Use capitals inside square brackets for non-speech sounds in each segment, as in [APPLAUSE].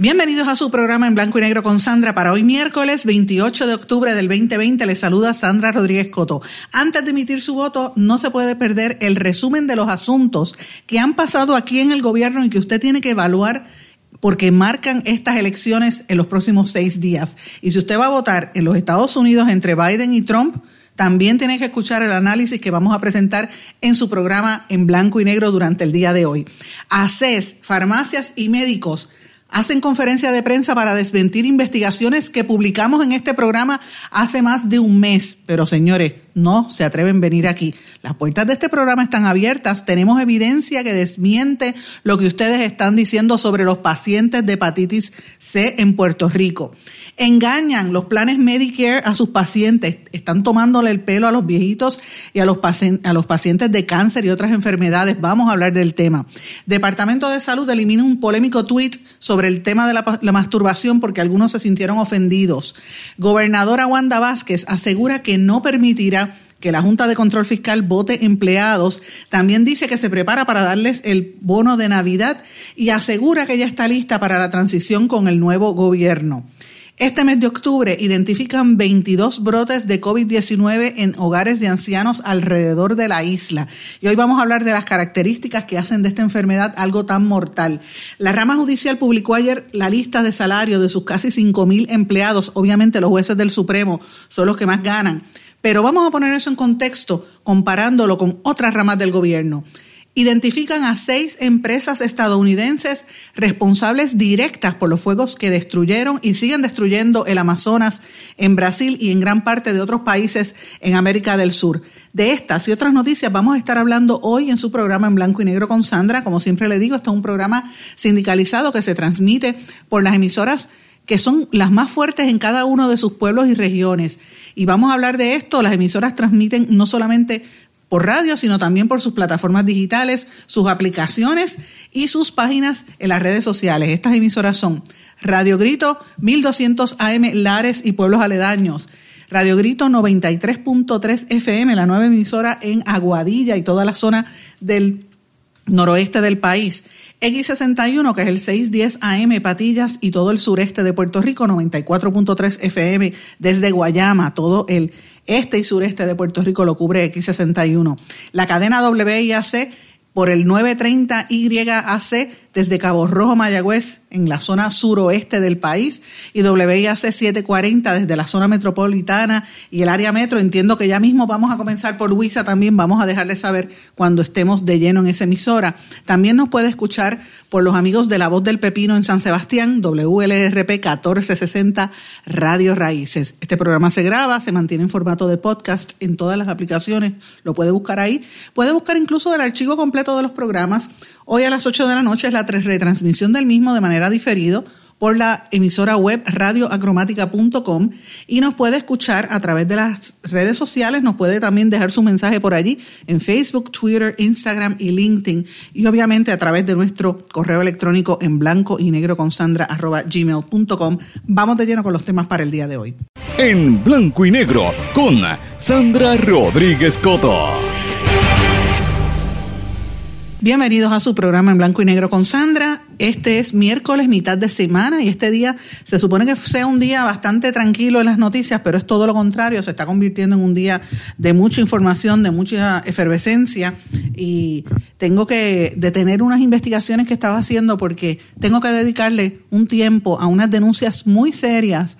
Bienvenidos a su programa en blanco y negro con Sandra. Para hoy miércoles 28 de octubre del 2020 les saluda Sandra Rodríguez Coto. Antes de emitir su voto, no se puede perder el resumen de los asuntos que han pasado aquí en el gobierno y que usted tiene que evaluar porque marcan estas elecciones en los próximos seis días. Y si usted va a votar en los Estados Unidos entre Biden y Trump, también tiene que escuchar el análisis que vamos a presentar en su programa en blanco y negro durante el día de hoy. ACES, farmacias y médicos hacen conferencia de prensa para desmentir investigaciones que publicamos en este programa hace más de un mes. Pero señores, no se atreven a venir aquí. Las puertas de este programa están abiertas. Tenemos evidencia que desmiente lo que ustedes están diciendo sobre los pacientes de hepatitis C en Puerto Rico. Engañan los planes Medicare a sus pacientes. Están tomándole el pelo a los viejitos y a los, a los pacientes de cáncer y otras enfermedades. Vamos a hablar del tema. Departamento de Salud elimina un polémico tweet sobre el tema de la, la masturbación porque algunos se sintieron ofendidos. Gobernadora Wanda Vázquez asegura que no permitirá que la Junta de Control Fiscal vote empleados, también dice que se prepara para darles el bono de Navidad y asegura que ya está lista para la transición con el nuevo gobierno. Este mes de octubre identifican 22 brotes de COVID-19 en hogares de ancianos alrededor de la isla. Y hoy vamos a hablar de las características que hacen de esta enfermedad algo tan mortal. La rama judicial publicó ayer la lista de salario de sus casi 5.000 empleados. Obviamente los jueces del Supremo son los que más ganan. Pero vamos a poner eso en contexto comparándolo con otras ramas del gobierno identifican a seis empresas estadounidenses responsables directas por los fuegos que destruyeron y siguen destruyendo el Amazonas en Brasil y en gran parte de otros países en América del Sur. De estas y otras noticias vamos a estar hablando hoy en su programa en blanco y negro con Sandra. Como siempre le digo, esto es un programa sindicalizado que se transmite por las emisoras que son las más fuertes en cada uno de sus pueblos y regiones. Y vamos a hablar de esto. Las emisoras transmiten no solamente por radio, sino también por sus plataformas digitales, sus aplicaciones y sus páginas en las redes sociales. Estas emisoras son Radio Grito 1200 AM Lares y Pueblos Aledaños. Radio Grito 93.3 FM, la nueva emisora en Aguadilla y toda la zona del noroeste del país. X61, que es el 610 AM Patillas y todo el sureste de Puerto Rico, 94.3 FM desde Guayama, todo el este y sureste de Puerto Rico lo cubre X61. La cadena WIAC por el 930 YAC desde Cabo Rojo, Mayagüez, en la zona suroeste del país, y WIAC 740 desde la zona metropolitana y el área metro. Entiendo que ya mismo vamos a comenzar por Luisa también, vamos a dejarle saber cuando estemos de lleno en esa emisora. También nos puede escuchar por los amigos de La Voz del Pepino en San Sebastián, WLRP 1460 Radio Raíces. Este programa se graba, se mantiene en formato de podcast en todas las aplicaciones, lo puede buscar ahí. Puede buscar incluso el archivo completo de los programas. Hoy a las 8 de la noche es la retransmisión del mismo de manera diferido por la emisora web radioacromática.com y nos puede escuchar a través de las redes sociales, nos puede también dejar su mensaje por allí en Facebook, Twitter, Instagram y LinkedIn y obviamente a través de nuestro correo electrónico en blanco y negro con sandra arroba gmail.com. Vamos de lleno con los temas para el día de hoy. En blanco y negro con Sandra Rodríguez Coto. Bienvenidos a su programa en blanco y negro con Sandra. Este es miércoles, mitad de semana, y este día se supone que sea un día bastante tranquilo en las noticias, pero es todo lo contrario, se está convirtiendo en un día de mucha información, de mucha efervescencia, y tengo que detener unas investigaciones que estaba haciendo porque tengo que dedicarle un tiempo a unas denuncias muy serias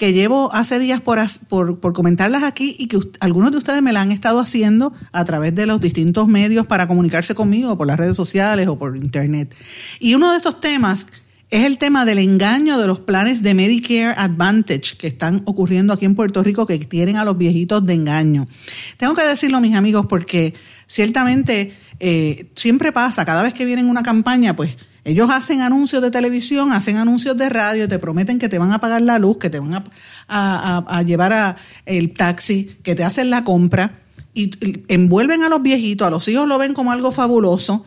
que llevo hace días por, por, comentarlas aquí y que algunos de ustedes me la han estado haciendo a través de los distintos medios para comunicarse conmigo, por las redes sociales o por internet. Y uno de estos temas es el tema del engaño de los planes de Medicare Advantage que están ocurriendo aquí en Puerto Rico que tienen a los viejitos de engaño. Tengo que decirlo, mis amigos, porque ciertamente eh, siempre pasa, cada vez que vienen una campaña, pues ellos hacen anuncios de televisión, hacen anuncios de radio, te prometen que te van a pagar la luz, que te van a, llevar a el taxi, que te hacen la compra y envuelven a los viejitos, a los hijos lo ven como algo fabuloso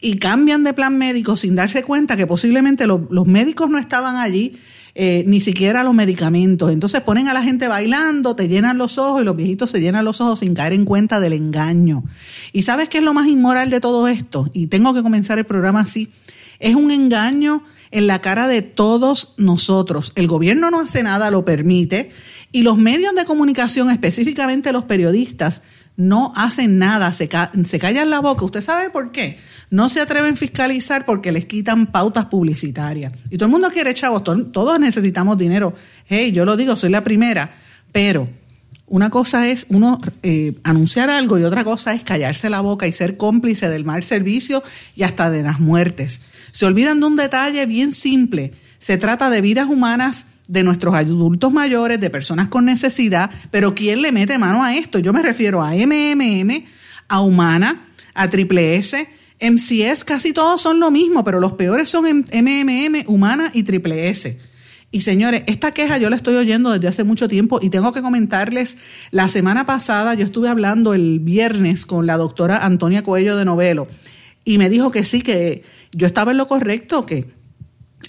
y cambian de plan médico sin darse cuenta que posiblemente los médicos no estaban allí, eh, ni siquiera los medicamentos. Entonces ponen a la gente bailando, te llenan los ojos y los viejitos se llenan los ojos sin caer en cuenta del engaño. ¿Y sabes qué es lo más inmoral de todo esto? Y tengo que comenzar el programa así. Es un engaño en la cara de todos nosotros. El gobierno no hace nada, lo permite, y los medios de comunicación, específicamente los periodistas, no hacen nada, se, se callan la boca. ¿Usted sabe por qué? No se atreven a fiscalizar porque les quitan pautas publicitarias. Y todo el mundo quiere chavos, todos necesitamos dinero. Hey, yo lo digo, soy la primera, pero una cosa es uno eh, anunciar algo y otra cosa es callarse la boca y ser cómplice del mal servicio y hasta de las muertes. Se olvidan de un detalle bien simple. Se trata de vidas humanas de nuestros adultos mayores, de personas con necesidad, pero ¿quién le mete mano a esto? Yo me refiero a MMM, a Humana, a Triple S, MCS, casi todos son lo mismo, pero los peores son MMM, Humana y Triple S. Y señores, esta queja yo la estoy oyendo desde hace mucho tiempo y tengo que comentarles, la semana pasada yo estuve hablando el viernes con la doctora Antonia Cuello de Novelo y me dijo que sí, que yo estaba en lo correcto, que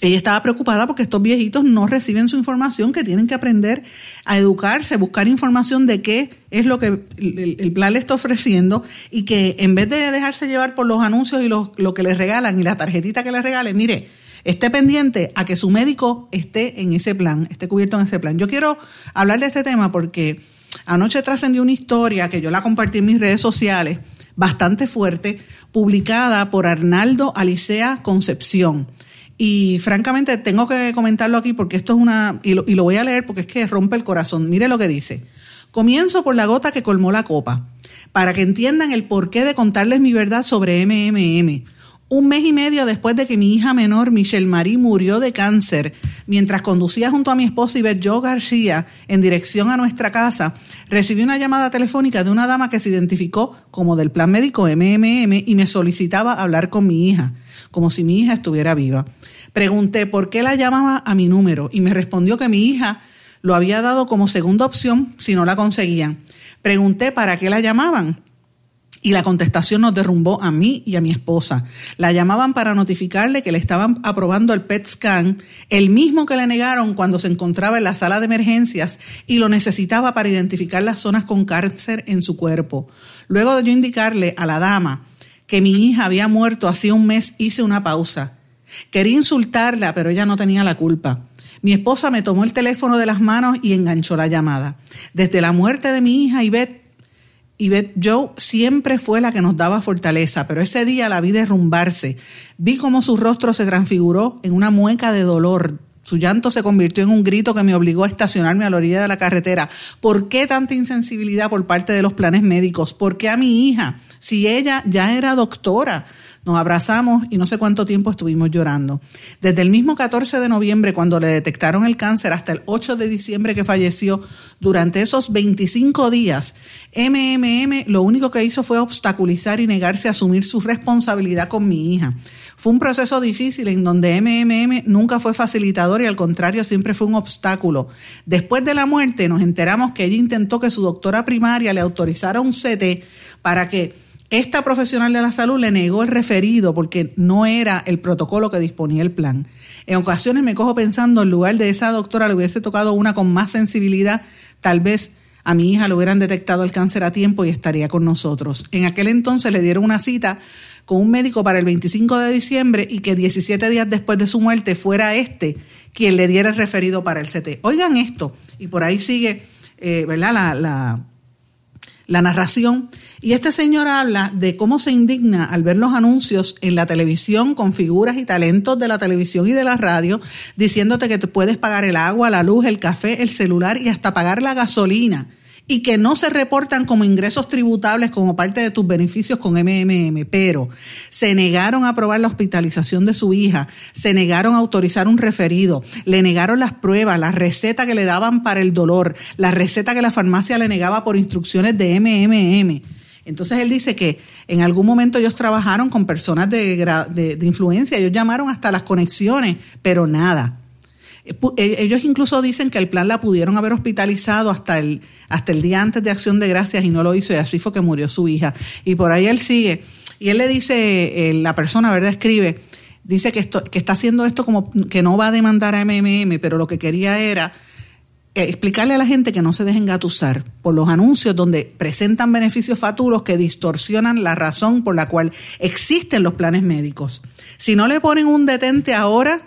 ella estaba preocupada porque estos viejitos no reciben su información, que tienen que aprender a educarse, buscar información de qué es lo que el, plan le está ofreciendo y que en vez de dejarse llevar por los anuncios y lo que les regalan y la tarjetita que les regalen, mire, esté pendiente a que su médico esté en ese plan, esté cubierto en ese plan. Yo quiero hablar de este tema porque anoche trascendió una historia que yo la compartí en mis redes sociales, bastante fuerte, publicada por Arnaldo Alicea Concepción. Y francamente tengo que comentarlo aquí porque esto es una, y lo, y lo voy a leer porque es que rompe el corazón. Mire lo que dice. Comienzo por la gota que colmó la copa, para que entiendan el porqué de contarles mi verdad sobre MMM. Un mes y medio después de que mi hija menor, Michelle Marie, murió de cáncer, mientras conducía junto a mi esposa Ivette Joe García en dirección a nuestra casa, recibí una llamada telefónica de una dama que se identificó como del plan médico MMM y me solicitaba hablar con mi hija como si mi hija estuviera viva. Pregunté por qué la llamaba a mi número y me respondió que mi hija lo había dado como segunda opción si no la conseguían. Pregunté para qué la llamaban y la contestación nos derrumbó a mí y a mi esposa. La llamaban para notificarle que le estaban aprobando el PET scan, el mismo que le negaron cuando se encontraba en la sala de emergencias y lo necesitaba para identificar las zonas con cáncer en su cuerpo. Luego de yo indicarle a la dama que mi hija había muerto hacía un mes, hice una pausa. Quería insultarla, pero ella no tenía la culpa. Mi esposa me tomó el teléfono de las manos y enganchó la llamada. Desde la muerte de mi hija, Ivette, Ivette Joe siempre fue la que nos daba fortaleza, pero ese día la vi derrumbarse. Vi cómo su rostro se transfiguró en una mueca de dolor. Su llanto se convirtió en un grito que me obligó a estacionarme a la orilla de la carretera. ¿Por qué tanta insensibilidad por parte de los planes médicos? ¿Por qué a mi hija? si ella ya era doctora. Nos abrazamos y no sé cuánto tiempo estuvimos llorando. Desde el mismo 14 de noviembre, cuando le detectaron el cáncer, hasta el 8 de diciembre que falleció, durante esos 25 días, MMM lo único que hizo fue obstaculizar y negarse a asumir su responsabilidad con mi hija. Fue un proceso difícil en donde MMM nunca fue facilitador y al contrario siempre fue un obstáculo. Después de la muerte nos enteramos que ella intentó que su doctora primaria le autorizara un CT para que esta profesional de la salud le negó el referido porque no era el protocolo que disponía el plan. En ocasiones me cojo pensando, en lugar de esa doctora le hubiese tocado una con más sensibilidad, tal vez a mi hija le hubieran detectado el cáncer a tiempo y estaría con nosotros. En aquel entonces le dieron una cita con un médico para el 25 de diciembre y que 17 días después de su muerte fuera este quien le diera el referido para el CT. Oigan esto, y por ahí sigue, eh, ¿verdad? La, la, la narración. Y este señor habla de cómo se indigna al ver los anuncios en la televisión con figuras y talentos de la televisión y de la radio, diciéndote que te puedes pagar el agua, la luz, el café, el celular y hasta pagar la gasolina. Y que no se reportan como ingresos tributables como parte de tus beneficios con MMM, pero se negaron a aprobar la hospitalización de su hija, se negaron a autorizar un referido, le negaron las pruebas, la receta que le daban para el dolor, la receta que la farmacia le negaba por instrucciones de MMM. Entonces él dice que en algún momento ellos trabajaron con personas de, de, de influencia, ellos llamaron hasta las conexiones, pero nada. Eh, eh, ellos incluso dicen que el plan la pudieron haber hospitalizado hasta el, hasta el día antes de Acción de Gracias y no lo hizo y así fue que murió su hija. Y por ahí él sigue. Y él le dice, eh, la persona, ¿verdad? Escribe, dice que, esto, que está haciendo esto como que no va a demandar a MMM, pero lo que quería era explicarle a la gente que no se dejen gatusar por los anuncios donde presentan beneficios faturos que distorsionan la razón por la cual existen los planes médicos. Si no le ponen un detente ahora,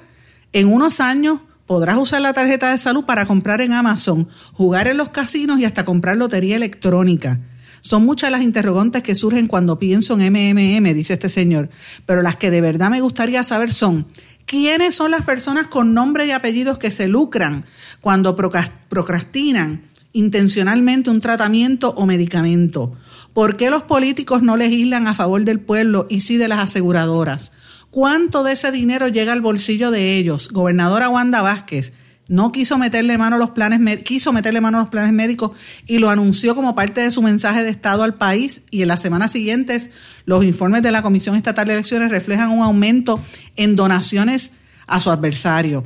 en unos años podrás usar la tarjeta de salud para comprar en Amazon, jugar en los casinos y hasta comprar lotería electrónica. Son muchas las interrogantes que surgen cuando pienso en MMM, dice este señor, pero las que de verdad me gustaría saber son, ¿quiénes son las personas con nombre y apellidos que se lucran cuando procrastinan intencionalmente un tratamiento o medicamento? ¿Por qué los políticos no legislan a favor del pueblo y sí de las aseguradoras? ¿Cuánto de ese dinero llega al bolsillo de ellos? Gobernadora Wanda Vázquez no quiso meterle mano a los planes quiso meterle mano a los planes médicos y lo anunció como parte de su mensaje de estado al país y en las semanas siguientes los informes de la Comisión Estatal de Elecciones reflejan un aumento en donaciones a su adversario.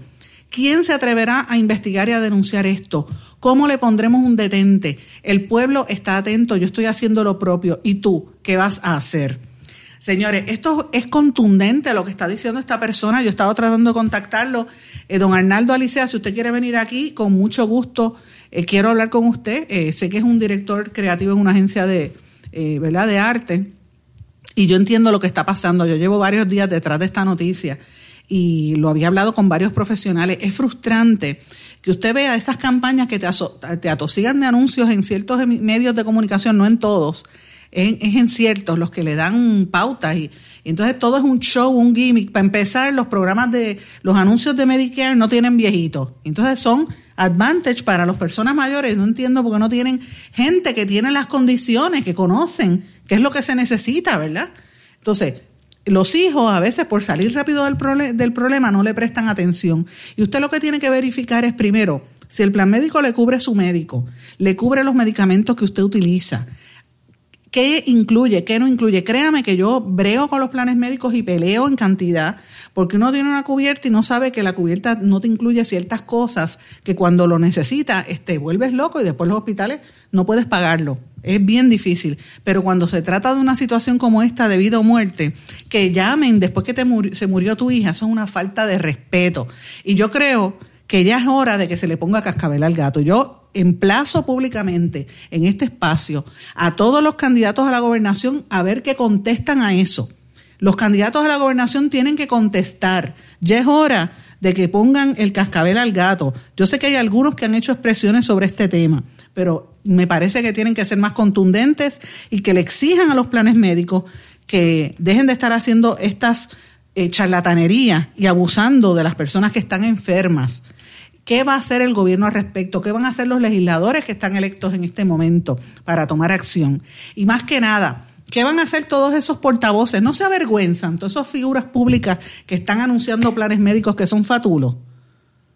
¿Quién se atreverá a investigar y a denunciar esto? ¿Cómo le pondremos un detente? El pueblo está atento, yo estoy haciendo lo propio. ¿Y tú qué vas a hacer? Señores, esto es contundente lo que está diciendo esta persona. Yo he estado tratando de contactarlo. Eh, don Arnaldo Alicea, si usted quiere venir aquí, con mucho gusto eh, quiero hablar con usted. Eh, sé que es un director creativo en una agencia de, ¿verdad? de arte y yo entiendo lo que está pasando. Yo llevo varios días detrás de esta noticia y lo había hablado con varios profesionales. Es frustrante que usted vea esas campañas que te, te atosigan de anuncios en ciertos medios de comunicación, no en todos es, ciertos los que le dan pautas y, entonces todo es un show, un gimmick. Para empezar, los programas de los anuncios de Medicare no tienen viejitos. Entonces son advantage para las personas mayores. No entiendo por qué no tienen gente que tiene las condiciones, que conocen qué es lo que se necesita, ¿verdad? Entonces, los hijos a veces por salir rápido del, del problema no le prestan atención. Y usted lo que tiene que verificar es primero, si el plan médico le cubre su médico, le cubre los medicamentos que usted utiliza, ¿Qué incluye? ¿Qué no incluye? Créame que yo brego con los planes médicos y peleo en cantidad, porque uno tiene una cubierta y no sabe que la cubierta no te incluye ciertas cosas que cuando lo necesitas te vuelves loco y después los hospitales no puedes pagarlo. Es bien difícil. Pero cuando se trata de una situación como esta de vida o muerte, que llamen después que te se murió tu hija, eso es una falta de respeto. Y yo creo que ya es hora de que se le ponga cascabel al gato. Yo emplazo públicamente en este espacio a todos los candidatos a la gobernación a ver qué contestan a eso. Los candidatos a la gobernación tienen que contestar. Ya es hora de que pongan el cascabel al gato. Yo sé que hay algunos que han hecho expresiones sobre este tema, pero me parece que tienen que ser más contundentes y que le exijan a los planes médicos que dejen de estar haciendo estas eh, charlatanerías y abusando de las personas que están enfermas. ¿Qué va a hacer el gobierno al respecto? ¿Qué van a hacer los legisladores que están electos en este momento para tomar acción? Y más que nada, ¿qué van a hacer todos esos portavoces? No se avergüenzan, todas esas figuras públicas que están anunciando planes médicos que son fatulos.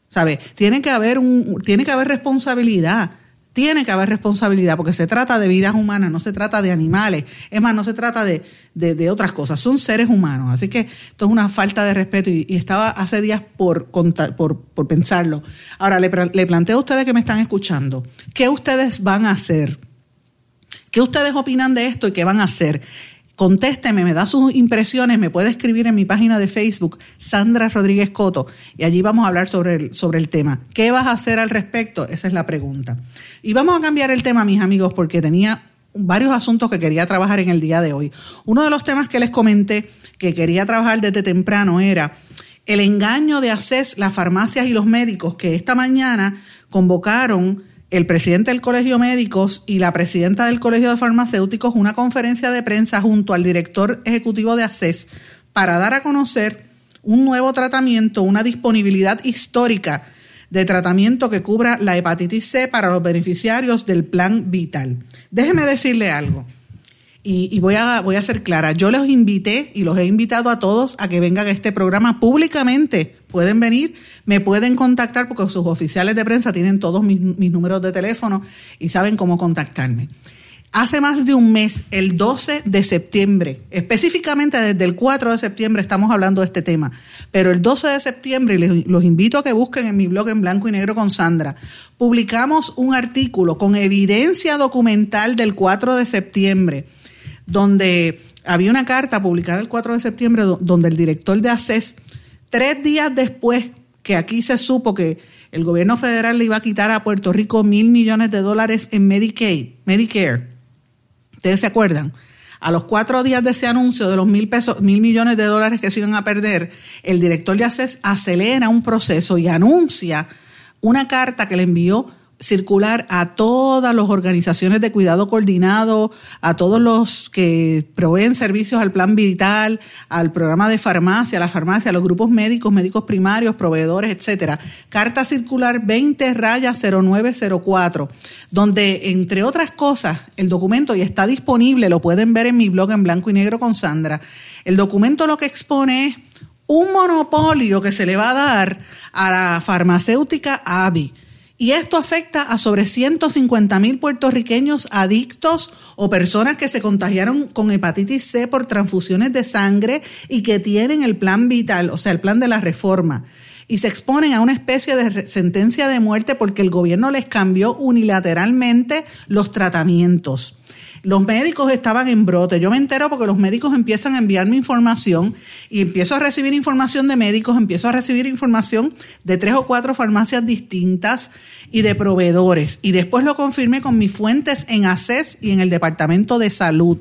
¿Sabe? Que haber tiene que haber responsabilidad tiene que haber responsabilidad porque se trata de vidas humanas, no se trata de animales, es más, no se trata de, de, otras cosas, son seres humanos. Así que esto es una falta de respeto y, estaba hace días por, por, por pensarlo. Ahora, le, le planteo a ustedes que me están escuchando, ¿qué ustedes van a hacer? ¿Qué ustedes opinan de esto y qué van a hacer? Contésteme, me da sus impresiones, me puede escribir en mi página de Facebook, Sandra Rodríguez Coto, y allí vamos a hablar sobre el, sobre el tema. ¿Qué vas a hacer al respecto? Esa es la pregunta. Y vamos a cambiar el tema, mis amigos, porque tenía varios asuntos que quería trabajar en el día de hoy. Uno de los temas que les comenté que quería trabajar desde temprano era el engaño de ACES, las farmacias y los médicos que esta mañana convocaron el presidente del Colegio Médicos y la presidenta del Colegio de Farmacéuticos una conferencia de prensa junto al director ejecutivo de ACES para dar a conocer un nuevo tratamiento, una disponibilidad histórica de tratamiento que cubra la hepatitis C para los beneficiarios del plan vital. Déjeme decirle algo. Y, voy, a, voy a ser clara, yo los invité y los he invitado a todos a que vengan a este programa públicamente. Pueden venir, me pueden contactar porque sus oficiales de prensa tienen todos mis, mis números de teléfono y saben cómo contactarme. Hace más de un mes, el 12 de septiembre, específicamente desde el 4 de septiembre estamos hablando de este tema, pero el 12 de septiembre, y los invito a que busquen en mi blog en blanco y negro con Sandra, publicamos un artículo con evidencia documental del 4 de septiembre, donde había una carta publicada el 4 de septiembre donde el director de ACES, tres días después que aquí se supo que el gobierno federal le iba a quitar a Puerto Rico mil millones de dólares en Medicaid, Medicare, ¿Ustedes se acuerdan? A los cuatro días de ese anuncio de los mil, pesos, mil millones de dólares que se iban a perder, el director de ACES acelera un proceso y anuncia una carta que le envió circular a todas las organizaciones de cuidado coordinado, a todos los que proveen servicios al plan vital, al programa de farmacia, a la farmacia, a los grupos médicos, médicos primarios, proveedores, etcétera. Carta circular 20 raya 0904, donde entre otras cosas, el documento y está disponible, lo pueden ver en mi blog en blanco y negro con Sandra. El documento lo que expone es un monopolio que se le va a dar a la farmacéutica AVI y esto afecta a sobre 150 mil puertorriqueños adictos o personas que se contagiaron con hepatitis C por transfusiones de sangre y que tienen el plan vital, o sea, el plan de la reforma. Y se exponen a una especie de sentencia de muerte porque el gobierno les cambió unilateralmente los tratamientos. Los médicos estaban en brote. Yo me entero porque los médicos empiezan a enviarme información y empiezo a recibir información de médicos, empiezo a recibir información de tres o cuatro farmacias distintas y de proveedores. Y después lo confirmé con mis fuentes en ACES y en el Departamento de Salud.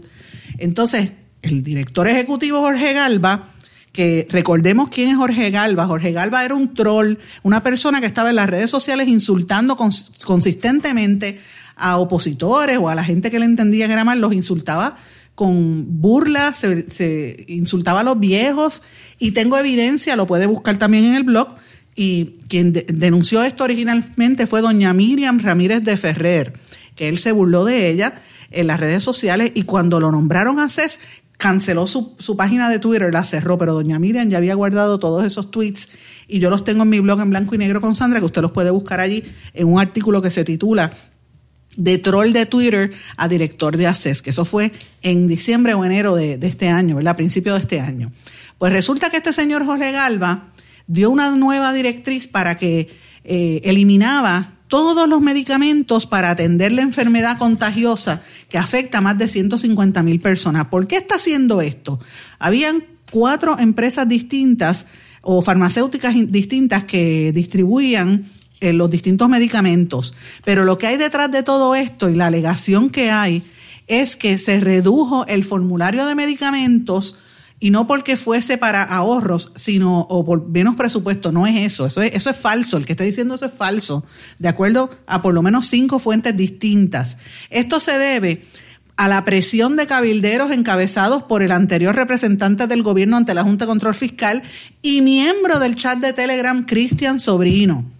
Entonces, el director ejecutivo Jorge Galva, que recordemos quién es Jorge Galva. Jorge Galva era un troll, una persona que estaba en las redes sociales insultando consistentemente a opositores o a la gente que le entendía que era mal, los insultaba con burla, se, insultaba a los viejos. Y tengo evidencia, lo puede buscar también en el blog, y quien denunció esto originalmente fue doña Miriam Ramírez de Ferrer, que él se burló de ella en las redes sociales y cuando lo nombraron a CES canceló su, su, página de Twitter, la cerró, pero doña Miriam ya había guardado todos esos tweets y yo los tengo en mi blog en blanco y negro con Sandra, que usted los puede buscar allí en un artículo que se titula de troll de Twitter a director de ACES, que eso fue en diciembre o enero de, este año, ¿verdad? A principio de este año. Pues resulta que este señor Jorge Galva dio una nueva directriz para que eh, eliminaba todos los medicamentos para atender la enfermedad contagiosa que afecta a más de 150 mil personas. ¿Por qué está haciendo esto? Habían cuatro empresas distintas o farmacéuticas distintas que distribuían eh, los distintos medicamentos. Pero lo que hay detrás de todo esto y la alegación que hay es que se redujo el formulario de medicamentos y no porque fuese para ahorros, sino o por menos presupuesto, no es eso, eso es, eso es falso, el que está diciendo eso es falso, de acuerdo a por lo menos cinco fuentes distintas. Esto se debe a la presión de cabilderos encabezados por el anterior representante del gobierno ante la Junta de Control Fiscal y miembro del chat de Telegram, Cristian Sobrino.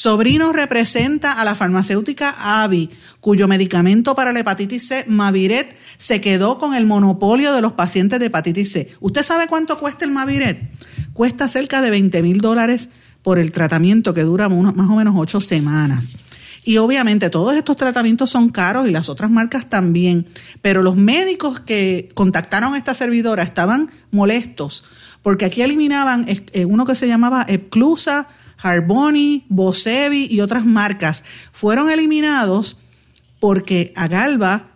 Sobrino representa a la farmacéutica Avi, cuyo medicamento para la hepatitis C, Maviret, se quedó con el monopolio de los pacientes de hepatitis C. ¿Usted sabe cuánto cuesta el Maviret? Cuesta cerca de 20 mil dólares por el tratamiento que dura más o menos ocho semanas. Y obviamente todos estos tratamientos son caros y las otras marcas también, pero los médicos que contactaron a esta servidora estaban molestos porque aquí eliminaban eh, uno que se llamaba Epclusa, Harboni, Bosevi y otras marcas fueron eliminados porque a Galba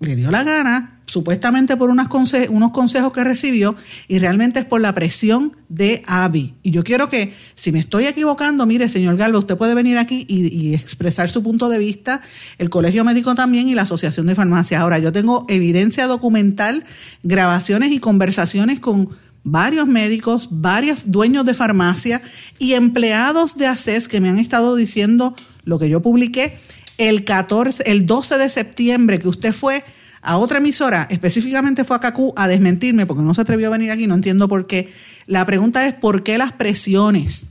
le dio la gana, supuestamente por unos consejos que recibió, y realmente es por la presión de ABI. Y yo quiero que, si me estoy equivocando, mire, señor Galba, usted puede venir aquí y, y expresar su punto de vista, el Colegio Médico también y la Asociación de Farmacias. Ahora, yo tengo evidencia documental, grabaciones y conversaciones con varios médicos, varios dueños de farmacia y empleados de ACES que me han estado diciendo lo que yo publiqué el 14, el 12 de septiembre que usted fue a otra emisora, específicamente fue a CACU a desmentirme porque no se atrevió a venir aquí, no entiendo por qué. La pregunta es por qué las presiones.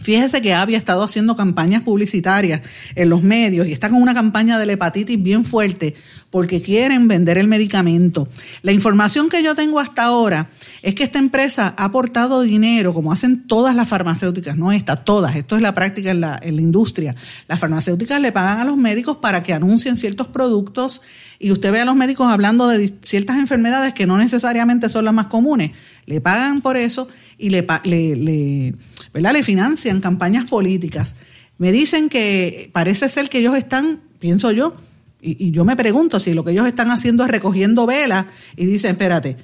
Fíjese que había estado haciendo campañas publicitarias en los medios y está con una campaña de la hepatitis bien fuerte porque quieren vender el medicamento. La información que yo tengo hasta ahora es que esta empresa ha aportado dinero, como hacen todas las farmacéuticas, no esta, todas, esto es la práctica en la, industria. Las farmacéuticas le pagan a los médicos para que anuncien ciertos productos y usted ve a los médicos hablando de ciertas enfermedades que no necesariamente son las más comunes. Le pagan por eso y le, le, ¿verdad? le financian campañas políticas. Me dicen que parece ser que ellos están, pienso yo, y, yo me pregunto si lo que ellos están haciendo es recogiendo velas y dicen, espérate,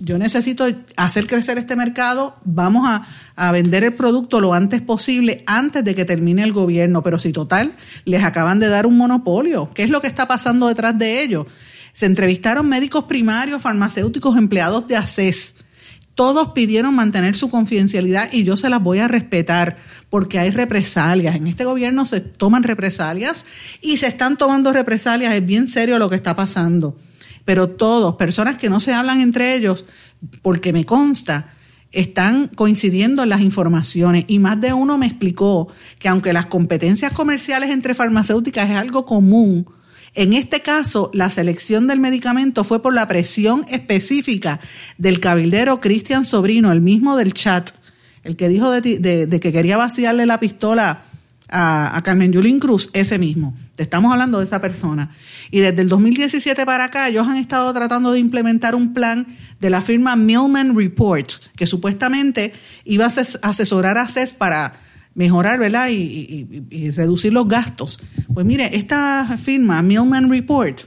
yo necesito hacer crecer este mercado, vamos a, a, vender el producto lo antes posible, antes de que termine el gobierno. Pero si total, les acaban de dar un monopolio, ¿qué es lo que está pasando detrás de ellos? Se entrevistaron médicos primarios, farmacéuticos, empleados de ACES todos pidieron mantener su confidencialidad y yo se las voy a respetar porque hay represalias. En este gobierno se toman represalias y se están tomando represalias. Es bien serio lo que está pasando. Pero todos, personas que no se hablan entre ellos, porque me consta, están coincidiendo en las informaciones y más de uno me explicó que aunque las competencias comerciales entre farmacéuticas es algo común, en este caso, la selección del medicamento fue por la presión específica del cabildero Cristian Sobrino, el mismo del chat, el que dijo de, que quería vaciarle la pistola a, Carmen Yulín Cruz, ese mismo. Te estamos hablando de esa persona. Y desde el 2017 para acá, ellos han estado tratando de implementar un plan de la firma Millman Report, que supuestamente iba a asesorar a CES para mejorar, ¿verdad? Y, reducir los gastos. Pues mire, esta firma, Millman Report,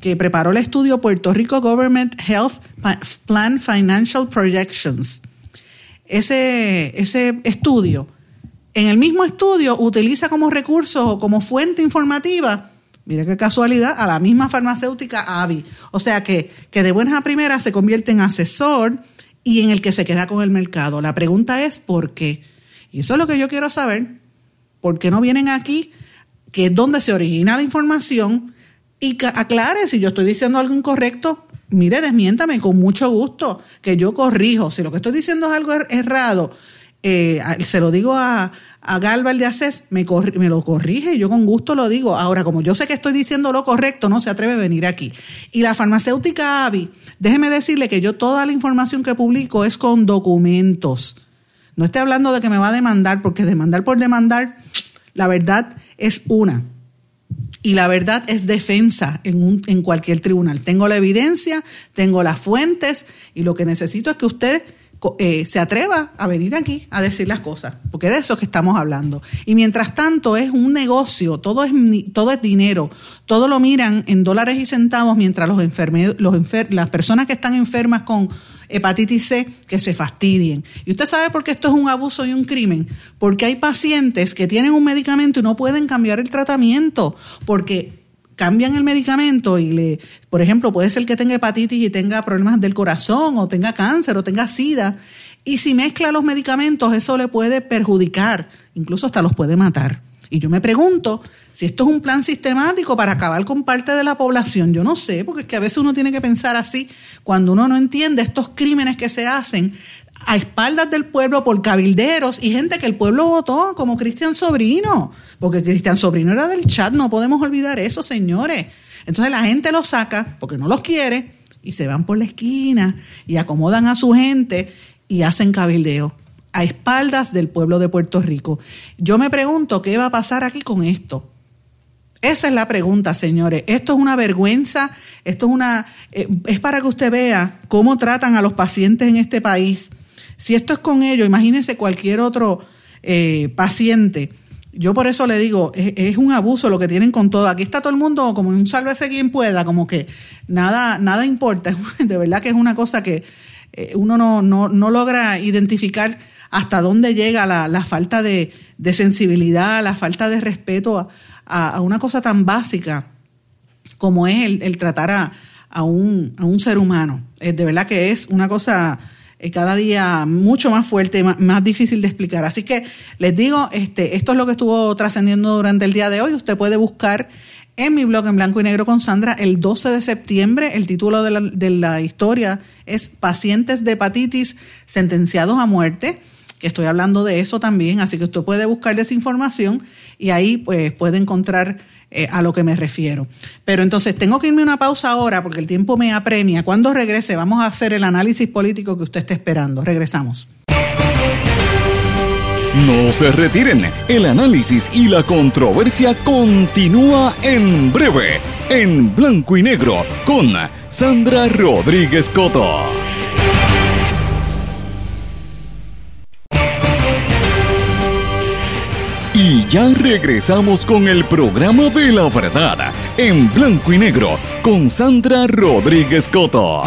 que preparó el estudio Puerto Rico Government Health Plan Financial Projections, ese, ese estudio, en el mismo estudio utiliza como recurso o como fuente informativa, mire qué casualidad, a la misma farmacéutica AVI. O sea que, que de buenas a primeras se convierte en asesor y en el que se queda con el mercado. La pregunta es ¿por qué? Y eso es lo que yo quiero saber. ¿Por qué no vienen aquí, que es donde se origina la información, y aclare si yo estoy diciendo algo incorrecto? Mire, desmiéntame con mucho gusto, que yo corrijo. Si lo que estoy diciendo es algo er-, errado, eh, se lo digo a, a de Aces, me, me lo corrige yo con gusto lo digo. Ahora, como yo sé que estoy diciendo lo correcto, no se atreve a venir aquí. Y la farmacéutica AVI, déjeme decirle que yo toda la información que publico es con documentos. No estoy hablando de que me va a demandar, porque demandar por demandar, la verdad es una. Y la verdad es defensa en, un, en cualquier tribunal. Tengo la evidencia, tengo las fuentes y lo que necesito es que usted eh, se atreva a venir aquí a decir las cosas, porque de eso es que estamos hablando. Y mientras tanto es un negocio, todo es, todo es dinero, todo lo miran en dólares y centavos mientras los, los las personas que están enfermas con hepatitis C que se fastidien. Y usted sabe por qué esto es un abuso y un crimen. Porque hay pacientes que tienen un medicamento y no pueden cambiar el tratamiento porque cambian el medicamento y le, por ejemplo, puede ser que tenga hepatitis y tenga problemas del corazón o tenga cáncer o tenga sida. Y si mezcla los medicamentos, eso le puede perjudicar, incluso hasta los puede matar. Y yo me pregunto si esto es un plan sistemático para acabar con parte de la población. Yo no sé, porque es que a veces uno tiene que pensar así cuando uno no entiende estos crímenes que se hacen a espaldas del pueblo por cabilderos y gente que el pueblo votó, como Cristian Sobrino, porque Cristian Sobrino era del chat, no podemos olvidar eso, señores. Entonces la gente los saca porque no los quiere y se van por la esquina y acomodan a su gente y hacen cabildeo a espaldas del pueblo de Puerto Rico. Yo me pregunto qué va a pasar aquí con esto. Esa es la pregunta, señores. Esto es una vergüenza, esto es una eh, es para que usted vea cómo tratan a los pacientes en este país. Si esto es con ellos, imagínese cualquier otro eh, paciente. Yo por eso le digo, es, un abuso lo que tienen con todo. Aquí está todo el mundo como un sálvese quien pueda, como que nada, nada importa. [LAUGHS] De verdad que es una cosa que eh, uno no, no, no logra identificar hasta dónde llega la, falta de, sensibilidad, la falta de respeto a, una cosa tan básica como es el, tratar a, un, ser humano. de verdad que es una cosa eh, cada día mucho más fuerte, más, más, difícil de explicar. Así que les digo, este, esto es lo que estuvo trascendiendo durante el día de hoy. Usted puede buscar en mi blog en blanco y negro con Sandra el 12 de septiembre. El título de la, de la historia es Pacientes de hepatitis sentenciados a muerte que estoy hablando de eso también, así que usted puede buscar esa información y ahí pues puede encontrar eh, a lo que me refiero. Pero entonces tengo que irme a una pausa ahora porque el tiempo me apremia. Cuando regrese vamos a hacer el análisis político que usted está esperando. Regresamos. No se retiren, el análisis y la controversia continúa en breve, en blanco y negro, con Sandra Rodríguez Coto. Ya regresamos con el programa de la verdad, en blanco y negro, con Sandra Rodríguez Coto.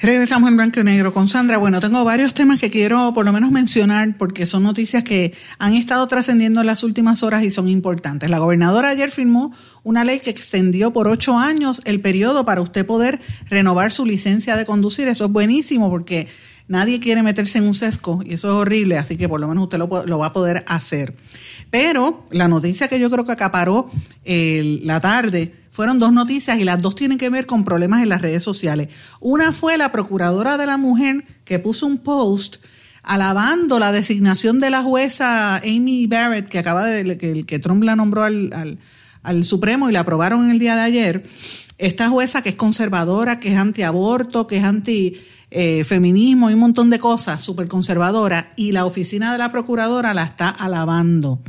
Regresamos en blanco y negro con Sandra. Bueno, tengo varios temas que quiero por lo menos mencionar porque son noticias que han estado trascendiendo en las últimas horas y son importantes. La gobernadora ayer firmó una ley que extendió por ocho años el periodo para usted poder renovar su licencia de conducir. Eso es buenísimo porque nadie quiere meterse en un sesco y eso es horrible, así que por lo menos usted lo, lo va a poder hacer. Pero la noticia que yo creo que acaparó la tarde fueron dos noticias y las dos tienen que ver con problemas en las redes sociales. Una fue la procuradora de la mujer que puso un post alabando la designación de la jueza Amy Barrett, que acaba de que, Trump la nombró al, Supremo y la aprobaron el día de ayer. Esta jueza que es conservadora, que es antiaborto, que es anti eh, feminismo y un montón de cosas, súper conservadora, y la oficina de la procuradora la está alabando.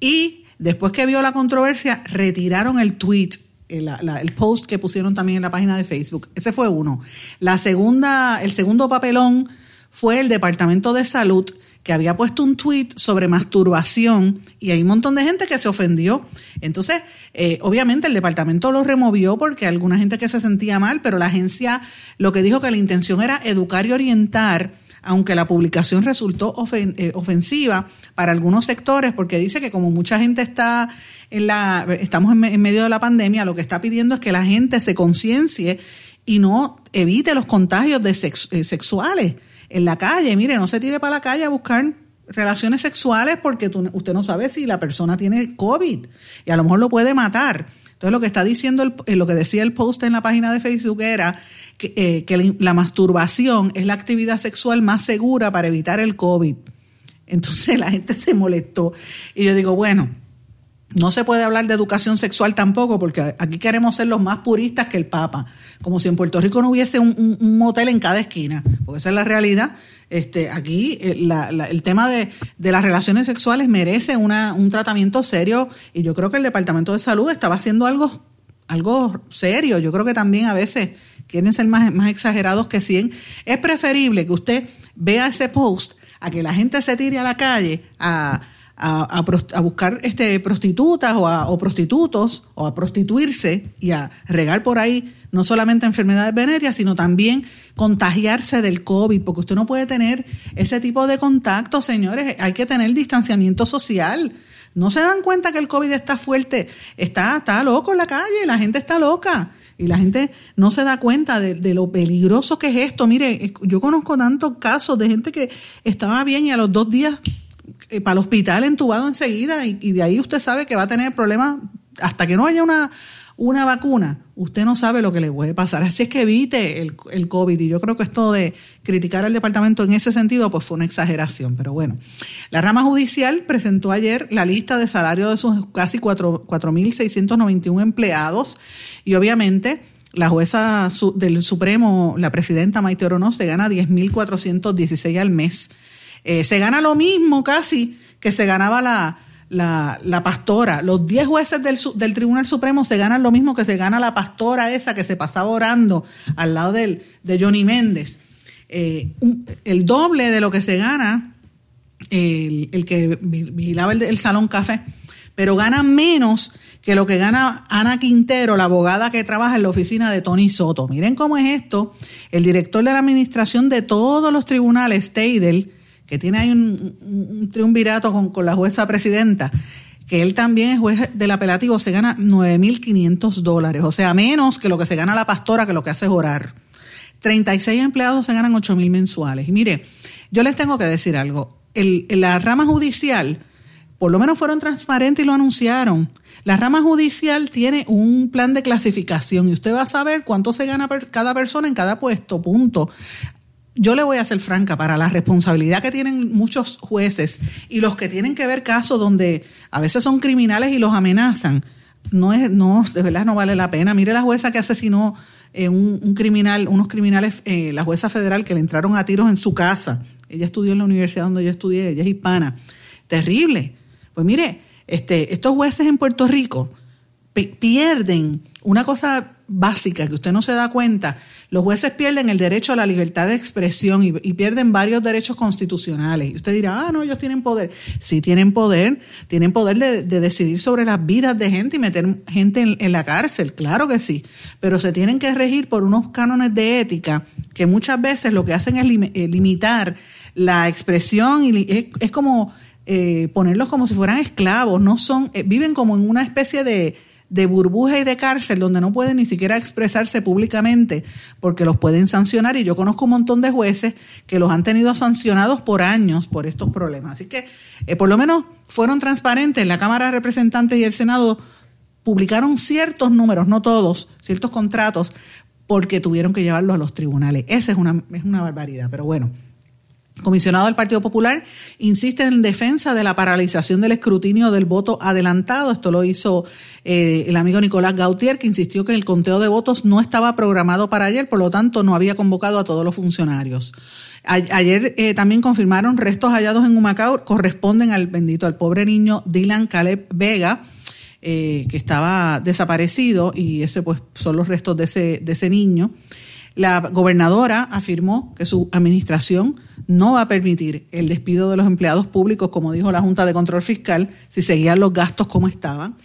Y después que vio la controversia, retiraron el tweet el, post que pusieron también en la página de Facebook. Ese fue uno. La segunda, el segundo papelón fue el Departamento de Salud que había puesto un tweet sobre masturbación y hay un montón de gente que se ofendió. Entonces, eh, obviamente el departamento lo removió porque alguna gente que se sentía mal, pero la agencia lo que dijo que la intención era educar y orientar aunque la publicación resultó eh, ofensiva para algunos sectores, porque dice que como mucha gente está en la, estamos en, medio de la pandemia, lo que está pidiendo es que la gente se conciencie y no evite los contagios de eh, sexuales en la calle. Mire, no se tire para la calle a buscar relaciones sexuales porque usted no sabe si la persona tiene COVID y a lo mejor lo puede matar. Entonces lo que está diciendo, eh, lo que decía el post en la página de Facebook era que, eh, la, masturbación es la actividad sexual más segura para evitar el COVID. Entonces [LAUGHS] la gente se molestó. Y yo digo, bueno, no se puede hablar de educación sexual tampoco, porque aquí queremos ser los más puristas que el Papa. Como si en Puerto Rico no hubiese un, motel en cada esquina, porque esa es la realidad. Este, aquí eh, el tema de, las relaciones sexuales merece un tratamiento serio y yo creo que el Departamento de Salud estaba haciendo algo, serio. Yo creo que también a veces quieren ser más, más exagerados que 100. Es preferible que usted vea ese post a que la gente se tire a la calle a a, buscar este, prostitutas o, o prostitutos o a prostituirse y a regar por ahí no solamente enfermedades venéreas, sino también contagiarse del COVID, porque usted no puede tener ese tipo de contacto, señores, hay que tener distanciamiento social. No se dan cuenta que el COVID está fuerte, está, está loco en la calle, la gente está loca. Y la gente no se da cuenta de, de, lo peligroso que es esto. Mire, yo conozco tantos casos de gente que estaba bien y a los dos días para el hospital entubado enseguida y, de ahí usted sabe que va a tener problemas hasta que no haya una, una vacuna, usted no sabe lo que le puede pasar. Así es que evite el, el, COVID. Y yo creo que esto de criticar al departamento en ese sentido, pues fue una exageración. Pero bueno, la rama judicial presentó ayer la lista de salario de sus casi 4.691 empleados. Y obviamente la jueza del Supremo, la presidenta Maite Orono, se gana 10.416 al mes. Eh, se gana lo mismo casi que se ganaba la, la, pastora. Los 10 jueces del, del, Tribunal Supremo se ganan lo mismo que se gana la pastora esa que se pasaba orando al lado del, de Johnny Méndez. Eh, el doble de lo que se gana el, el que vigilaba el, el, Salón Café, pero gana menos que lo que gana Ana Quintero, la abogada que trabaja en la oficina de Tony Soto. Miren cómo es esto. El director de la administración de todos los tribunales, Teidel, que tiene ahí un, triunvirato con, con, la jueza presidenta, que él también es juez del apelativo, se gana 9.500 dólares, o sea, menos que lo que se gana la pastora, que lo que hace es orar. 36 empleados se ganan 8.000 mensuales. Y mire, yo les tengo que decir algo. El, la rama judicial por lo menos fueron transparentes y lo anunciaron. La rama judicial tiene un plan de clasificación y usted va a saber cuánto se gana cada persona en cada puesto, punto. Yo le voy a ser franca, para la responsabilidad que tienen muchos jueces y los que tienen que ver casos donde a veces son criminales y los amenazan, no es, no, de verdad no vale la pena. Mire la jueza que asesinó eh, un, criminal, unos criminales, eh, la jueza federal que le entraron a tiros en su casa. Ella estudió en la universidad donde yo estudié, ella es hispana. Terrible. Pues mire, este, estos jueces en Puerto Rico pierden una cosa básica que usted no se da cuenta. Los jueces pierden el derecho a la libertad de expresión y, pierden varios derechos constitucionales. Y usted dirá, ah, no, ellos tienen poder. Sí tienen poder, tienen poder de, decidir sobre las vidas de gente y meter gente en, la cárcel, claro que sí. Pero se tienen que regir por unos cánones de ética que muchas veces lo que hacen es eh, limitar la expresión y es como eh, ponerlos como si fueran esclavos, no son, eh, viven como en una especie de, de burbuja y de cárcel donde no pueden ni siquiera expresarse públicamente porque los pueden sancionar y yo conozco un montón de jueces que los han tenido sancionados por años por estos problemas. Así que eh, por lo menos fueron transparentes. La Cámara de Representantes y el Senado publicaron ciertos números, no todos, ciertos contratos porque tuvieron que llevarlos a los tribunales. Esa es una, es una barbaridad, pero bueno comisionado del Partido Popular insiste en defensa de la paralización del escrutinio del voto adelantado. Esto lo hizo eh, el amigo Nicolás Gautier, que insistió que el conteo de votos no estaba programado para ayer, por lo tanto no había convocado a todos los funcionarios. ayer eh, también confirmaron restos hallados en Humacao corresponden al bendito, al pobre niño Dylan Caleb Vega, eh, que estaba desaparecido y ese pues son los restos de ese, de ese niño. La gobernadora afirmó que su administración no va a permitir el despido de los empleados públicos, como dijo la Junta de Control Fiscal, si seguían los gastos como estaban.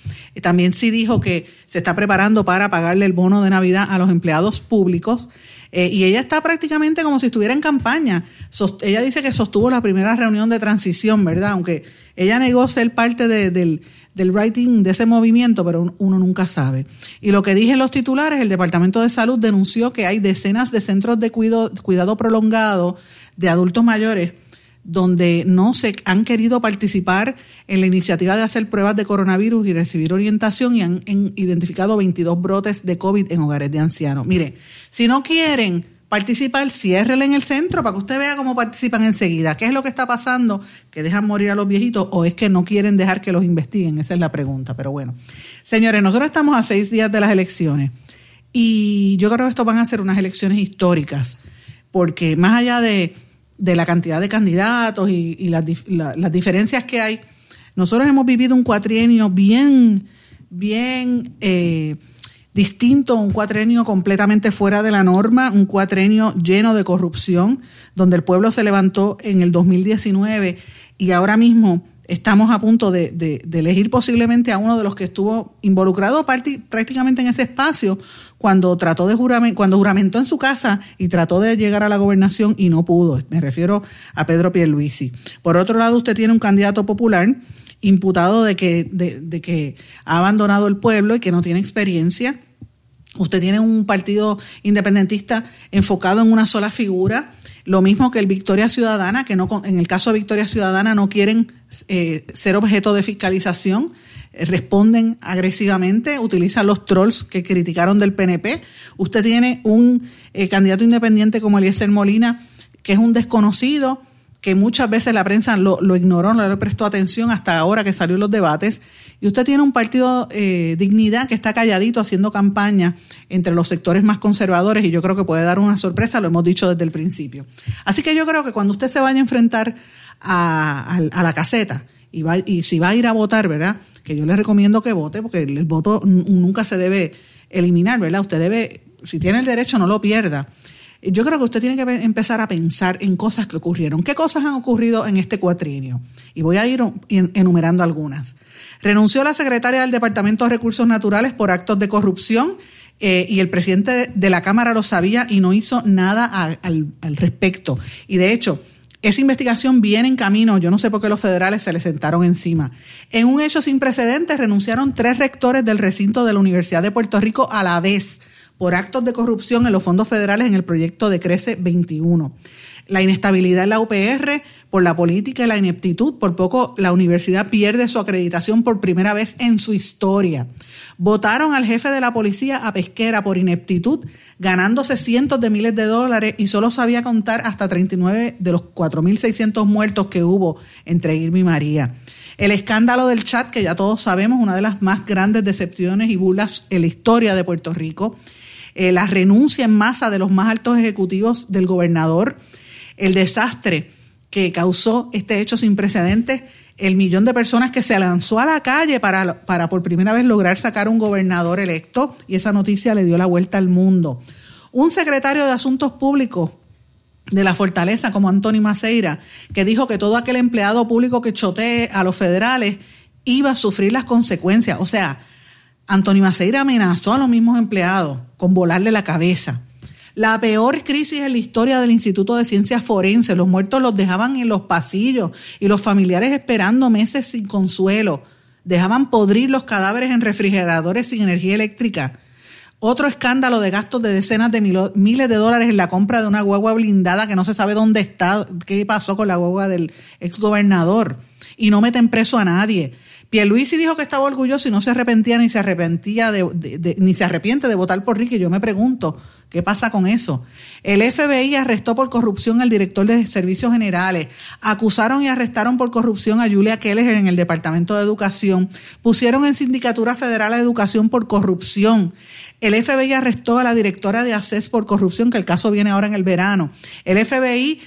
También sí dijo que se está preparando para pagarle el bono de Navidad a los empleados públicos. Eh, y ella está prácticamente como si estuviera en campaña. ella dice que sostuvo la primera reunión de transición, ¿verdad? Aunque ella negó ser parte del del writing de ese movimiento, pero uno nunca sabe. Y lo que dije en los titulares, el Departamento de Salud denunció que hay decenas de centros de cuidado, cuidado prolongado de adultos mayores donde no se han querido participar en la iniciativa de hacer pruebas de coronavirus y recibir orientación y han identificado 22 brotes de COVID en hogares de ancianos. Mire, si no quieren participar, ciérrele en el centro para que usted vea cómo participan enseguida. ¿Qué es lo que está pasando? ¿Que dejan morir a los viejitos o es que no quieren dejar que los investiguen? Esa es la pregunta. Pero bueno, señores, nosotros estamos a seis días de las elecciones y yo creo que esto van a ser unas elecciones históricas porque más allá de, la cantidad de candidatos y, las, las diferencias que hay, nosotros hemos vivido un cuatrienio bien, bien... Eh, distinto, un cuatrenio completamente fuera de la norma, un cuatrenio lleno de corrupción, donde el pueblo se levantó en el 2019 y ahora mismo estamos a punto de, elegir posiblemente a uno de los que estuvo involucrado prácticamente en ese espacio cuando trató de cuando juramentó en su casa y trató de llegar a la gobernación y no pudo. Me refiero a Pedro Pierluisi. Por otro lado, usted tiene un candidato popular imputado de que, de, que ha abandonado el pueblo y que no tiene experiencia. Usted tiene un partido independentista enfocado en una sola figura, lo mismo que el Victoria Ciudadana, que no en el caso de Victoria Ciudadana no quieren eh, ser objeto de fiscalización, eh, responden agresivamente, utilizan los trolls que criticaron del PNP. Usted tiene un eh, candidato independiente como Eliezer Molina, que es un desconocido, que muchas veces la prensa lo, ignoró, no le prestó atención hasta ahora que salió los debates. Y usted tiene un partido eh, Dignidad que está calladito haciendo campaña entre los sectores más conservadores y yo creo que puede dar una sorpresa, lo hemos dicho desde el principio. Así que yo creo que cuando usted se vaya a enfrentar a, la caseta y, va, y si va a ir a votar, ¿verdad? Que yo le recomiendo que vote porque el voto nunca se debe eliminar, ¿verdad? Usted debe, si tiene el derecho, no lo pierda yo creo que usted tiene que empezar a pensar en cosas que ocurrieron. ¿Qué cosas han ocurrido en este cuatrienio? Y voy a ir enumerando algunas. Renunció la secretaria del Departamento de Recursos Naturales por actos de corrupción eh, y el presidente de la Cámara lo sabía y no hizo nada al, respecto. Y de hecho, esa investigación viene en camino. Yo no sé por qué los federales se le sentaron encima. En un hecho sin precedentes, renunciaron tres rectores del recinto de la Universidad de Puerto Rico a la vez por actos de corrupción en los fondos federales en el proyecto de Crece 21. la inestabilidad en la UPR, por la política y la ineptitud. Por poco la universidad pierde su acreditación por primera vez en su historia. Votaron al jefe de la policía a pesquera por ineptitud, ganándose cientos de miles de dólares y solo sabía contar hasta 39 de los 4.600 muertos que hubo entre Irma y María. El escándalo del chat, que ya todos sabemos, una de las más grandes decepciones y burlas en la historia de Puerto Rico. Eh, la renuncia en masa de los más altos ejecutivos del gobernador. El desastre que causó este hecho sin precedentes, el millón de personas que se lanzó a la calle para, para por primera vez lograr sacar un gobernador electo y esa noticia le dio la vuelta al mundo. Un secretario de Asuntos Públicos de la Fortaleza como Antonio Maceira, que dijo que todo aquel empleado público que chotee a los federales iba a sufrir las consecuencias. O sea, Antonio Maceira amenazó a los mismos empleados con volarle la cabeza. La peor crisis en la historia del Instituto de Ciencias Forenses. Los muertos los dejaban en los pasillos y los familiares esperando meses sin consuelo. Dejaban podrir los cadáveres en refrigeradores sin energía eléctrica. Otro escándalo de gastos de decenas de miles de dólares en la compra de una guagua blindada que no se sabe dónde está, qué pasó con la guagua del exgobernador. Y no meten preso a nadie. Pierluisi dijo que estaba orgulloso y no se arrepentía ni se arrepentía de, ni se arrepiente de votar por Ricky. Yo me pregunto, ¿qué pasa con eso? El FBI arrestó por corrupción al director de Servicios Generales. Acusaron y arrestaron por corrupción a Julia Keller en el Departamento de Educación. Pusieron en Sindicatura Federal de Educación por corrupción. El FBI arrestó a la directora de ACES por corrupción, que el caso viene ahora en el verano. El FBI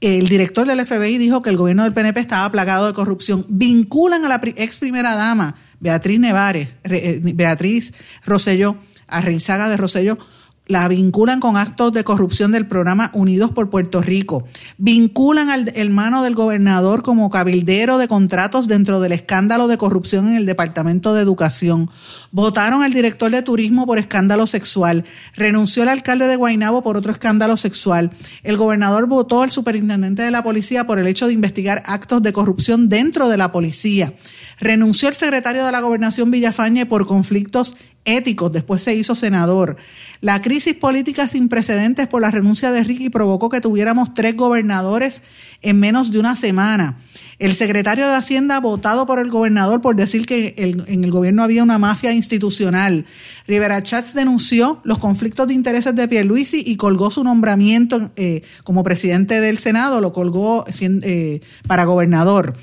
el director del FBI dijo que el gobierno del PNP estaba plagado de corrupción. Vinculan a la ex primera dama, Beatriz Nevares, eh, Beatriz Rosselló, a Reizaga de Rosselló, la vinculan con actos de corrupción del programa Unidos por Puerto Rico. Vinculan al hermano del gobernador como cabildero de contratos dentro del escándalo de corrupción en el Departamento de Educación. Votaron al director de turismo por escándalo sexual. Renunció el alcalde de Guaynabo por otro escándalo sexual. El gobernador votó al superintendente de la policía por el hecho de investigar actos de corrupción dentro de la policía. Renunció el secretario de la gobernación Villafañe por conflictos éticos, después se hizo senador. La crisis política sin precedentes por la renuncia de Ricky provocó que tuviéramos tres gobernadores en menos de una semana. El secretario de Hacienda votado por el gobernador por decir que en el gobierno había una mafia institucional. Rivera Chats denunció los conflictos de intereses de Pierluisi y colgó su nombramiento eh, como presidente del Senado, lo colgó eh, para gobernador.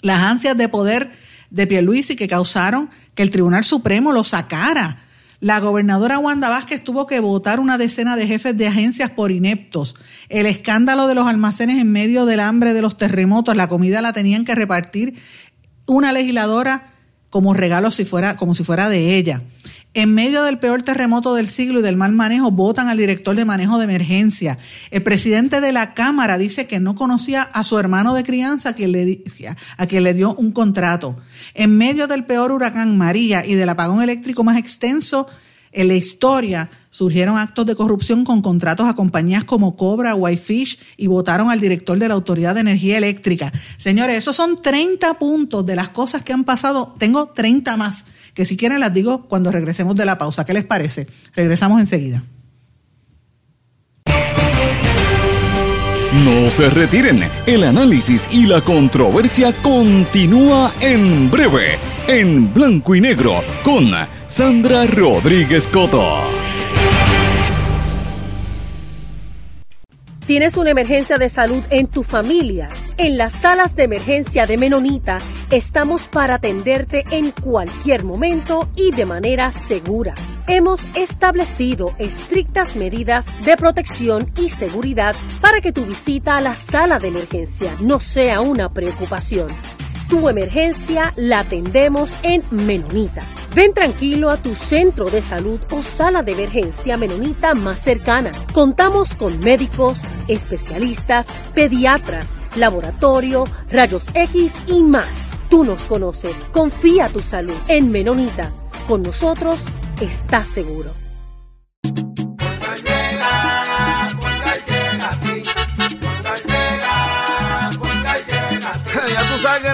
Las ansias de poder de Pierluisi que causaron que el Tribunal Supremo lo sacara. La gobernadora Wanda Vázquez tuvo que votar una decena de jefes de agencias por ineptos. El escándalo de los almacenes en medio del hambre de los terremotos, la comida la tenían que repartir una legisladora como regalo si fuera, como si fuera de ella. En medio del peor terremoto del siglo y del mal manejo, votan al director de manejo de emergencia. El presidente de la Cámara dice que no conocía a su hermano de crianza a quien le, dio un contrato. En medio del peor huracán María y del apagón eléctrico más extenso en la historia, surgieron actos de corrupción con contratos a compañías como Cobra, Whitefish y votaron al director de la Autoridad de Energía Eléctrica. Señores, esos son 30 puntos de las cosas que han pasado. Tengo 30 más que si quieren las digo cuando regresemos de la pausa. ¿Qué les parece? Regresamos enseguida. No se retiren, el análisis y la controversia continúa en breve, en blanco y negro, con Sandra Rodríguez Coto. ¿Tienes una emergencia de salud en tu familia? En las salas de emergencia de Menonita estamos para atenderte en cualquier momento y de manera segura. Hemos establecido estrictas medidas de protección y seguridad para que tu visita a la sala de emergencia no sea una preocupación. Tu emergencia la atendemos en Menonita. Ven tranquilo a tu centro de salud o sala de emergencia menonita más cercana. Contamos con médicos, especialistas, pediatras, laboratorio, rayos X y más. Tú nos conoces. Confía tu salud en Menonita. Con nosotros estás seguro.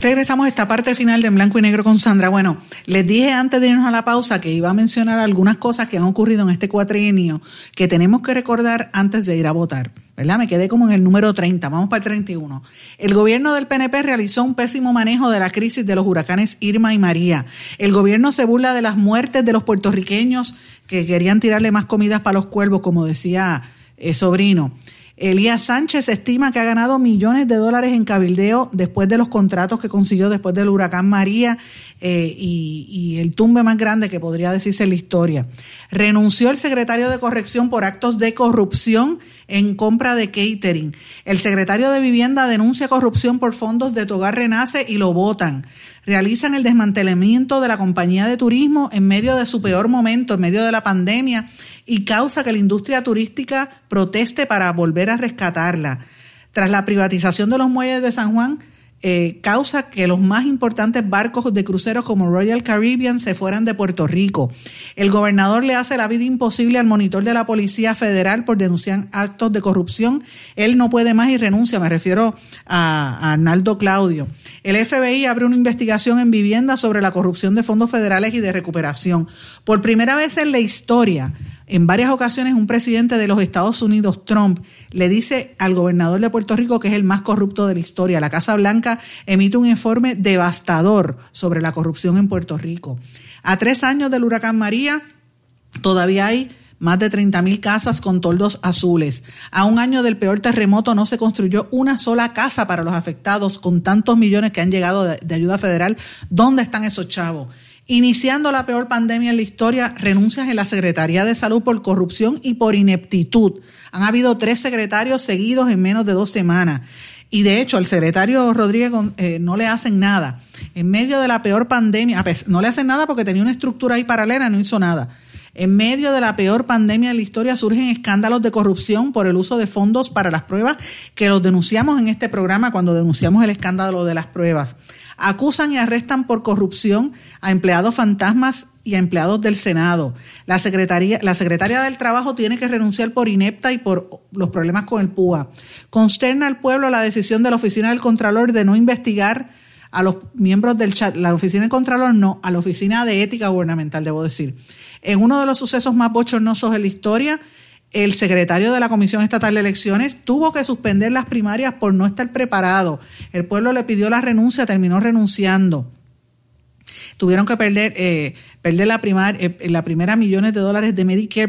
Regresamos a esta parte final de En Blanco y Negro con Sandra. Bueno, les dije antes de irnos a la pausa que iba a mencionar algunas cosas que han ocurrido en este cuatrienio que tenemos que recordar antes de ir a votar. ¿verdad? Me quedé como en el número 30, vamos para el 31. El gobierno del PNP realizó un pésimo manejo de la crisis de los huracanes Irma y María. El gobierno se burla de las muertes de los puertorriqueños que querían tirarle más comidas para los cuervos, como decía eh, sobrino. Elías Sánchez estima que ha ganado millones de dólares en cabildeo después de los contratos que consiguió después del huracán María eh, y, el tumbe más grande que podría decirse en la historia. Renunció el secretario de corrección por actos de corrupción en compra de catering. El secretario de vivienda denuncia corrupción por fondos de Togar Renace y lo votan. Realizan el desmantelamiento de la compañía de turismo en medio de su peor momento, en medio de la pandemia, y causa que la industria turística proteste para volver a rescatarla. Tras la privatización de los muelles de San Juan, eh, causa que los más importantes barcos de cruceros como Royal Caribbean se fueran de Puerto Rico. El gobernador le hace la vida imposible al monitor de la Policía Federal por denunciar actos de corrupción. Él no puede más y renuncia, me refiero a, a Arnaldo Claudio. El FBI abre una investigación en vivienda sobre la corrupción de fondos federales y de recuperación. Por primera vez en la historia, en varias ocasiones un presidente de los Estados Unidos, Trump, le dice al gobernador de Puerto Rico que es el más corrupto de la historia. La Casa Blanca emite un informe devastador sobre la corrupción en Puerto Rico. A tres años del huracán María, todavía hay más de 30 mil casas con toldos azules. A un año del peor terremoto no se construyó una sola casa para los afectados con tantos millones que han llegado de ayuda federal. ¿Dónde están esos chavos? Iniciando la peor pandemia en la historia, renuncias en la Secretaría de Salud por corrupción y por ineptitud. Han habido tres secretarios seguidos en menos de dos semanas. Y de hecho, al secretario Rodríguez eh, no le hacen nada. En medio de la peor pandemia, no le hacen nada porque tenía una estructura ahí paralela, no hizo nada. En medio de la peor pandemia de la historia surgen escándalos de corrupción por el uso de fondos para las pruebas que los denunciamos en este programa cuando denunciamos el escándalo de las pruebas acusan y arrestan por corrupción a empleados fantasmas y a empleados del Senado. La, secretaría, la secretaria del Trabajo tiene que renunciar por inepta y por los problemas con el PUA. Consterna al pueblo la decisión de la Oficina del Contralor de no investigar a los miembros del chat, la Oficina del Contralor no, a la Oficina de Ética Gubernamental, debo decir. En uno de los sucesos más bochornosos de la historia, el secretario de la Comisión Estatal de Elecciones tuvo que suspender las primarias por no estar preparado. El pueblo le pidió la renuncia, terminó renunciando. Tuvieron que perder, eh, perder la, primar, eh, la primera millones de dólares de Medicare,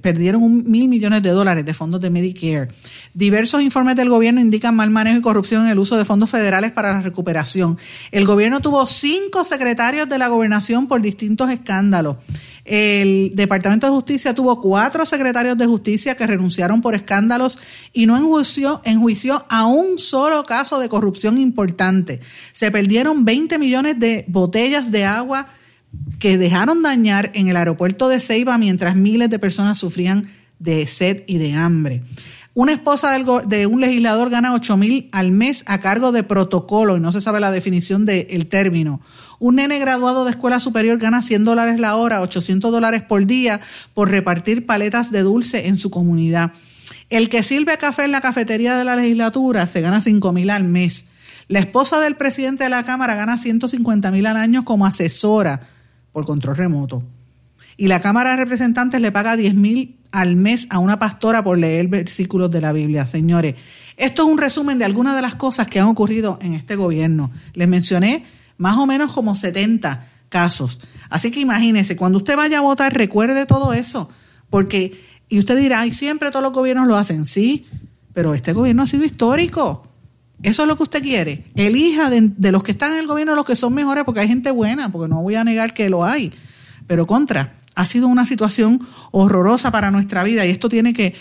perdieron un mil millones de dólares de fondos de Medicare. Diversos informes del gobierno indican mal manejo y corrupción en el uso de fondos federales para la recuperación. El gobierno tuvo cinco secretarios de la gobernación por distintos escándalos. El Departamento de Justicia tuvo cuatro secretarios de justicia que renunciaron por escándalos y no enjuició, enjuició a un solo caso de corrupción importante. Se perdieron 20 millones de botellas de agua que dejaron dañar en el aeropuerto de Ceiba mientras miles de personas sufrían de sed y de hambre. Una esposa de un legislador gana 8 mil al mes a cargo de protocolo y no se sabe la definición del término. Un nene graduado de escuela superior gana 100 dólares la hora, 800 dólares por día por repartir paletas de dulce en su comunidad. El que sirve café en la cafetería de la legislatura se gana 5 mil al mes. La esposa del presidente de la Cámara gana 150 mil al año como asesora por control remoto. y la Cámara de Representantes le paga 10 mil al mes a una pastora por leer versículos de la Biblia. Señores, esto es un resumen de algunas de las cosas que han ocurrido en este gobierno. Les mencioné más o menos como 70 casos. Así que imagínense, cuando usted vaya a votar, recuerde todo eso, porque, y usted dirá, y siempre todos los gobiernos lo hacen, sí, pero este gobierno ha sido histórico. Eso es lo que usted quiere. Elija de, de los que están en el gobierno los que son mejores, porque hay gente buena, porque no voy a negar que lo hay. Pero contra, ha sido una situación horrorosa para nuestra vida y esto tiene que,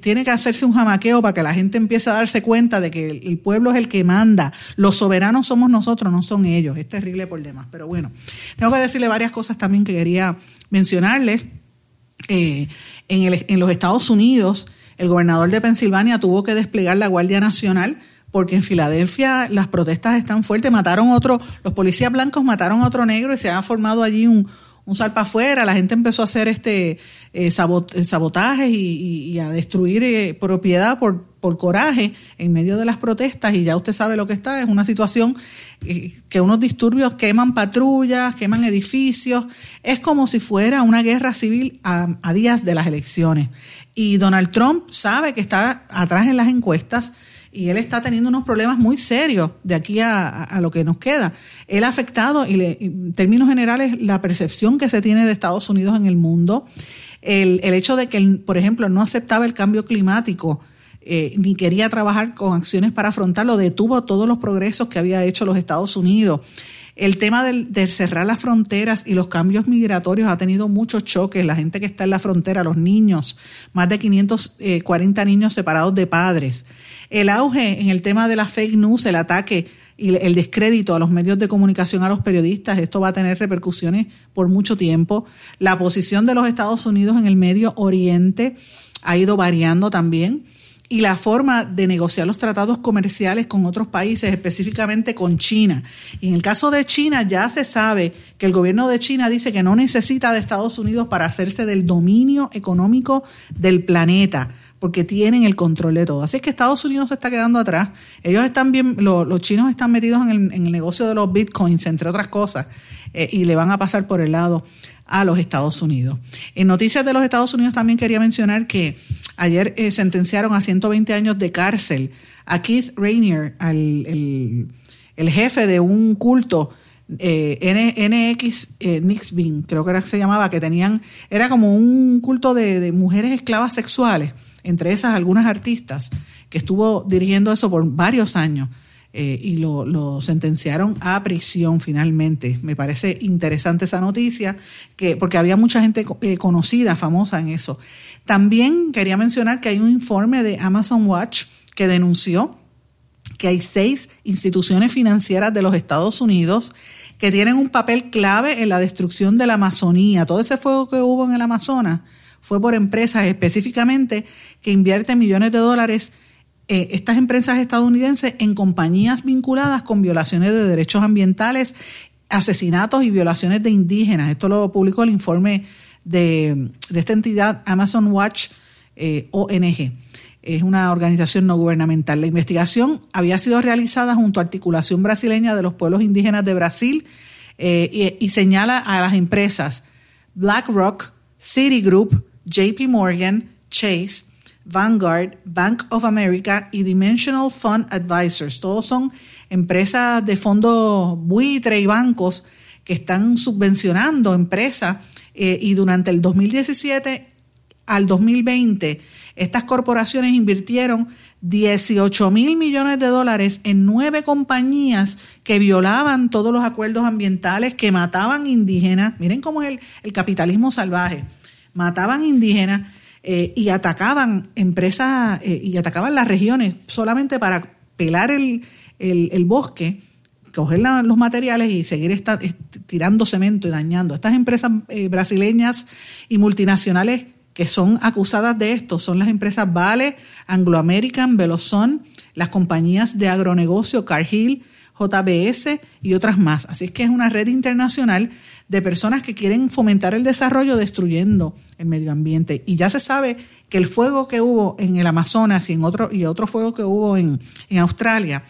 tiene que hacerse un jamaqueo para que la gente empiece a darse cuenta de que el, pueblo es el que manda. Los soberanos somos nosotros, no son ellos. Es terrible por demás. Pero bueno, tengo que decirle varias cosas también que quería mencionarles. Eh, en, el, en los Estados Unidos, el gobernador de Pensilvania tuvo que desplegar la Guardia Nacional porque en Filadelfia las protestas están fuertes. Mataron otro, los policías blancos mataron a otro negro y se ha formado allí un, un salpa afuera, la gente empezó a hacer este eh, sabotajes y, a destruir eh, propiedad por, por coraje en medio de las protestas y ya usted sabe lo que está, es una situación eh, que unos disturbios queman patrullas, queman edificios, es como si fuera una guerra civil a, a días de las elecciones. Y Donald Trump sabe que está atrás en las encuestas y él está teniendo unos problemas muy serios de aquí a, lo que nos queda. Él ha afectado, y, en términos generales, la percepción que se tiene de Estados Unidos en el mundo, el, hecho de que, por ejemplo, no aceptaba el cambio climático. Eh, ni quería trabajar con acciones para afrontarlo, detuvo todos los progresos que había hecho los Estados Unidos. El tema de cerrar las fronteras y los cambios migratorios ha tenido muchos choques. La gente que está en la frontera, los niños, más de 540 eh, niños separados de padres. El auge en el tema de la fake news, el ataque y el descrédito a los medios de comunicación, a los periodistas, esto va a tener repercusiones por mucho tiempo. La posición de los Estados Unidos en el Medio Oriente ha ido variando también y la forma de negociar los tratados comerciales con otros países, específicamente con China. Y en el caso de China ya se sabe que el gobierno de China dice que no necesita de Estados Unidos para hacerse del dominio económico del planeta porque tienen el control de todo. Así es que Estados Unidos se está quedando atrás. Ellos están bien, los chinos están metidos en el, negocio de los bitcoins, entre otras cosas, eh, y le van a pasar por el lado a los Estados Unidos. En noticias de los Estados Unidos también quería mencionar que ayer eh, sentenciaron a 120 años de cárcel a Keith Rainier, el, jefe de un culto. Eh, NX eh, Nixbin, creo que era que se llamaba, que tenían, era como un culto de mujeres esclavas sexuales entre esas algunas artistas, que estuvo dirigiendo eso por varios años. Eh, y lo, sentenciaron a prisión finalmente. Me parece interesante esa noticia, que, porque había mucha gente eh, conocida, famosa en eso. También quería mencionar que hay un informe de Amazon Watch que denunció que hay seis instituciones financieras de los Estados Unidos que tienen un papel clave en la destrucción de la Amazonía. Todo ese fuego que hubo en el Amazonas fue por empresas específicamente que invierten millones de dólares, eh, estas empresas estadounidenses, en compañías vinculadas con violaciones de derechos ambientales, asesinatos y violaciones de indígenas. Esto lo publicó el informe de, esta entidad Amazon Watch eh, ONG. Es una organización no gubernamental. La investigación había sido realizada junto a Articulación Brasileña de los Pueblos Indígenas de Brasil eh, y, y señala a las empresas BlackRock, Citigroup, JP Morgan, Chase, Vanguard, Bank of America y Dimensional Fund Advisors. Todos son empresas de fondo buitre y bancos que están subvencionando empresas eh, y durante el 2017 al 2020 estas corporaciones invirtieron 18 mil millones de dólares en nueve compañías que violaban todos los acuerdos ambientales, que mataban indígenas. Miren cómo es el capitalismo salvaje mataban indígenas eh, y atacaban empresas eh, y atacaban las regiones solamente para pelar el, bosque, coger los materiales y seguir tirando cemento y dañando. Estas empresas eh, brasileñas y multinacionales que son acusadas de esto son las empresas Vale, Anglo American, Velozón, las compañías de agronegocio Cargill, JBS y otras más. Así es que es una red internacional de personas que quieren fomentar el desarrollo destruyendo el medio ambiente. Y ya se sabe que el fuego que hubo en el Amazonas y en otro, y otro fuego que hubo en, Australia,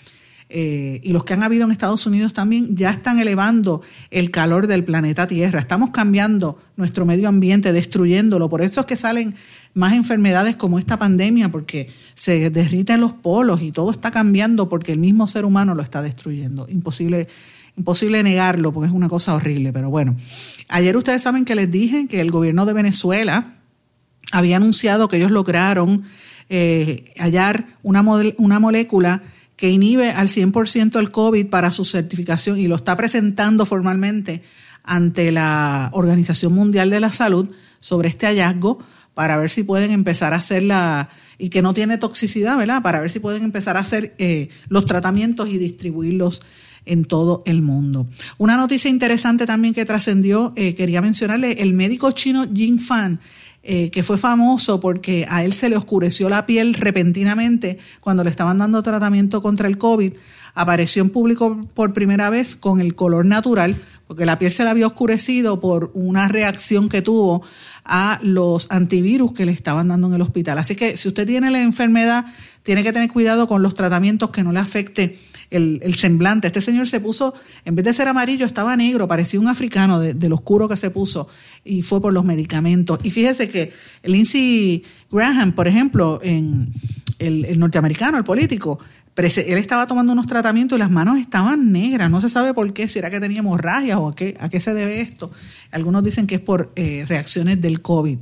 eh, y los que han habido en Estados Unidos también, ya están elevando el calor del planeta Tierra. Estamos cambiando nuestro medio ambiente, destruyéndolo. Por eso es que salen más enfermedades como esta pandemia, porque se derriten los polos y todo está cambiando porque el mismo ser humano lo está destruyendo. Imposible, imposible negarlo porque es una cosa horrible, pero bueno. Ayer ustedes saben que les dije que el gobierno de Venezuela había anunciado que ellos lograron eh, hallar una, molécula que inhibe al 100% el COVID para su certificación y lo está presentando formalmente ante la Organización Mundial de la Salud sobre este hallazgo para ver si pueden empezar a hacer la y que no tiene toxicidad, ¿verdad? Para ver si pueden empezar a hacer eh, los tratamientos y distribuirlos en todo el mundo. Una noticia interesante también que trascendió, eh, quería mencionarle, el médico chino Jing Fan eh, que fue famoso porque a él se le oscureció la piel repentinamente cuando le estaban dando tratamiento contra el COVID, apareció en público por primera vez con el color natural, porque la piel se le había oscurecido por una reacción que tuvo a los antivirus que le estaban dando en el hospital. Así que si usted tiene la enfermedad, tiene que tener cuidado con los tratamientos que no le afecte el, semblante. Este señor se puso, en vez de ser amarillo, estaba negro, parecía un africano de, lo oscuro que se puso y fue por los medicamentos. Y fíjese que Lindsey Graham, por ejemplo, en el, norteamericano, el político, él estaba tomando unos tratamientos y las manos estaban negras. No se sabe por qué, si era que tenía hemorragia o a qué, a qué se debe esto. Algunos dicen que es por eh, reacciones del COVID.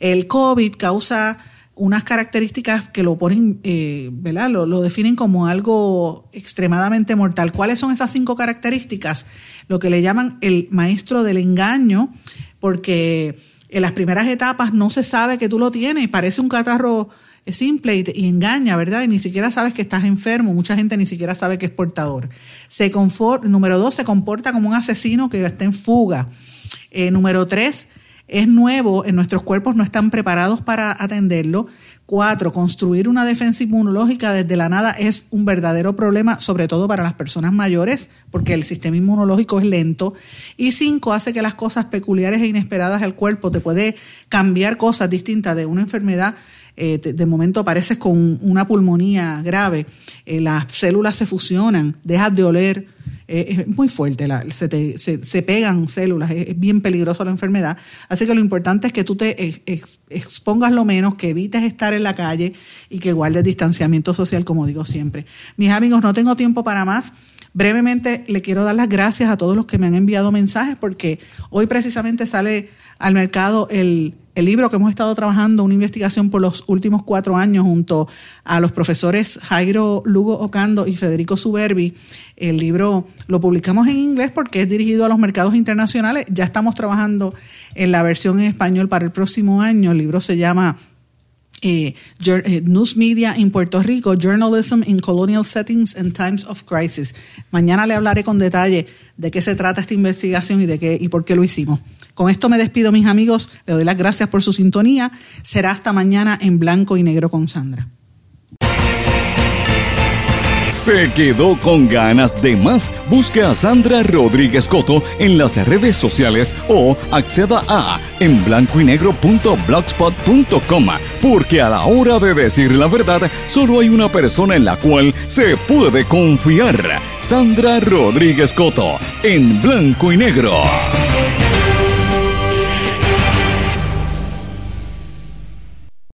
El COVID causa unas características que lo ponen, eh, ¿verdad? Lo, definen como algo extremadamente mortal. ¿Cuáles son esas cinco características? Lo que le llaman el maestro del engaño, porque en las primeras etapas no se sabe que tú lo tienes y parece un catarro simple y, engaña, ¿verdad? Y ni siquiera sabes que estás enfermo, mucha gente ni siquiera sabe que es portador. Se número dos, se comporta como un asesino que está en fuga. Eh, número tres, es nuevo, en nuestros cuerpos no están preparados para atenderlo. Cuatro, construir una defensa inmunológica desde la nada es un verdadero problema, sobre todo para las personas mayores, porque el sistema inmunológico es lento. Y cinco, hace que las cosas peculiares e inesperadas del cuerpo te puede cambiar cosas distintas de una enfermedad eh, de, momento apareces con una pulmonía grave, eh, las células se fusionan, dejas de oler, eh, es muy fuerte, se, pegan células, es, bien peligroso la enfermedad. Así que lo importante es que tú te expongas lo menos, que evites estar en la calle y que guardes distanciamiento social, como digo siempre. Mis amigos, no tengo tiempo para más. Brevemente le quiero dar las gracias a todos los que me han enviado mensajes porque hoy precisamente sale al mercado el, libro que hemos estado trabajando, una investigación por los últimos cuatro años junto a los profesores Jairo Lugo Ocando y Federico Suberbi. El libro lo publicamos en inglés porque es dirigido a los mercados internacionales. Ya estamos trabajando en la versión en español para el próximo año. El libro se llama eh, eh, News Media en Puerto Rico, Journalism in Colonial Settings and Times of Crisis. Mañana le hablaré con detalle de qué se trata esta investigación y de qué y por qué lo hicimos. Con esto me despido, mis amigos. Le doy las gracias por su sintonía. Será hasta mañana en blanco y negro con Sandra. ¿Se quedó con ganas de más? Busque a Sandra Rodríguez Coto en las redes sociales o acceda a en blanco y porque a la hora de decir la verdad solo hay una persona en la cual se puede confiar. Sandra Rodríguez Coto en blanco y negro.